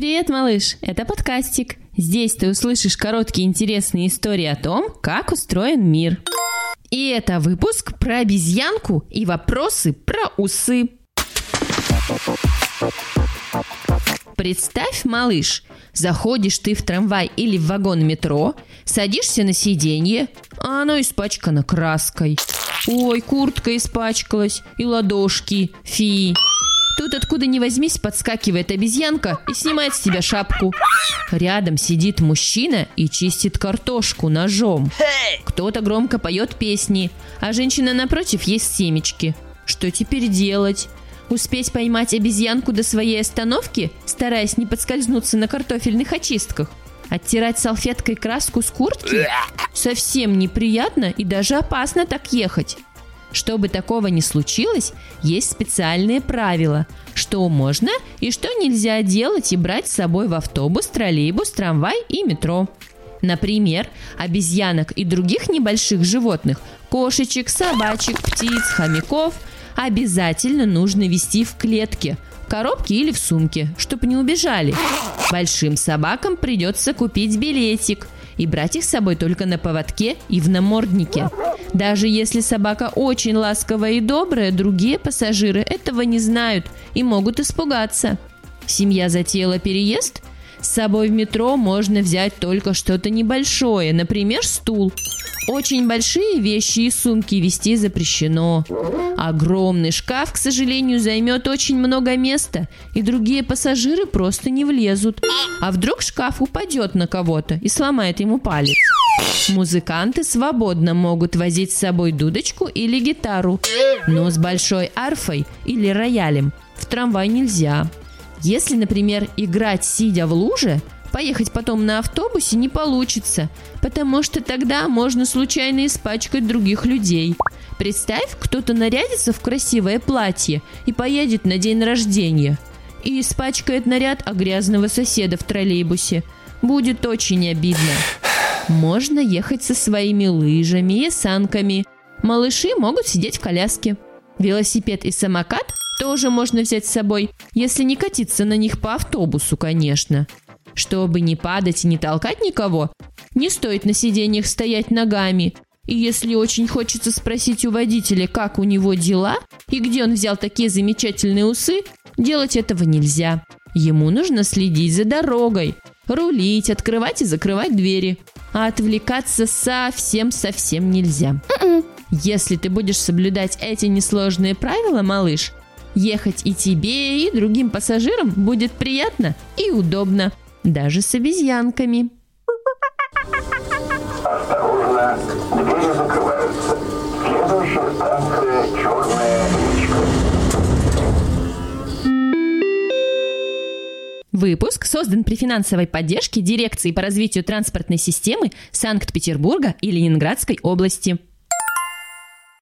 Привет, малыш! Это подкастик. Здесь ты услышишь короткие интересные истории о том, как устроен мир. И это выпуск про обезьянку и вопросы про усы. Представь, малыш, заходишь ты в трамвай или в вагон метро, садишься на сиденье, а оно испачкано краской. Ой, куртка испачкалась, и ладошки, фи. Тут откуда ни возьмись подскакивает обезьянка и снимает с тебя шапку. Рядом сидит мужчина и чистит картошку ножом. Кто-то громко поет песни, а женщина напротив ест семечки. Что теперь делать? Успеть поймать обезьянку до своей остановки, стараясь не подскользнуться на картофельных очистках? Оттирать салфеткой краску с куртки? Совсем неприятно и даже опасно так ехать. Чтобы такого не случилось, есть специальные правила, что можно и что нельзя делать и брать с собой в автобус, троллейбус, трамвай и метро. Например, обезьянок и других небольших животных, кошечек, собачек, птиц, хомяков обязательно нужно вести в клетке, коробке или в сумке, чтобы не убежали. Большим собакам придется купить билетик и брать их с собой только на поводке и в наморднике. Даже если собака очень ласковая и добрая, другие пассажиры этого не знают и могут испугаться. Семья затеяла переезд? С собой в метро можно взять только что-то небольшое, например, стул. Очень большие вещи и сумки вести запрещено. Огромный шкаф, к сожалению, займет очень много места, и другие пассажиры просто не влезут. А вдруг шкаф упадет на кого-то и сломает ему палец? Музыканты свободно могут возить с собой дудочку или гитару, но с большой арфой или роялем в трамвай нельзя. Если, например, играть сидя в луже, поехать потом на автобусе не получится, потому что тогда можно случайно испачкать других людей. Представь, кто-то нарядится в красивое платье и поедет на день рождения и испачкает наряд о грязного соседа в троллейбусе. Будет очень обидно. Можно ехать со своими лыжами и санками. Малыши могут сидеть в коляске. Велосипед и самокат тоже можно взять с собой, если не катиться на них по автобусу, конечно. Чтобы не падать и не толкать никого, не стоит на сиденьях стоять ногами. И если очень хочется спросить у водителя, как у него дела и где он взял такие замечательные усы, делать этого нельзя. Ему нужно следить за дорогой, рулить, открывать и закрывать двери а отвлекаться совсем-совсем нельзя. М-м. Если ты будешь соблюдать эти несложные правила, малыш, ехать и тебе, и другим пассажирам будет приятно и удобно, даже с обезьянками. Осторожно, двери закрываются. Следующая станция «Черная речка». Выпуск создан при финансовой поддержке Дирекции по развитию транспортной системы Санкт-Петербурга и Ленинградской области.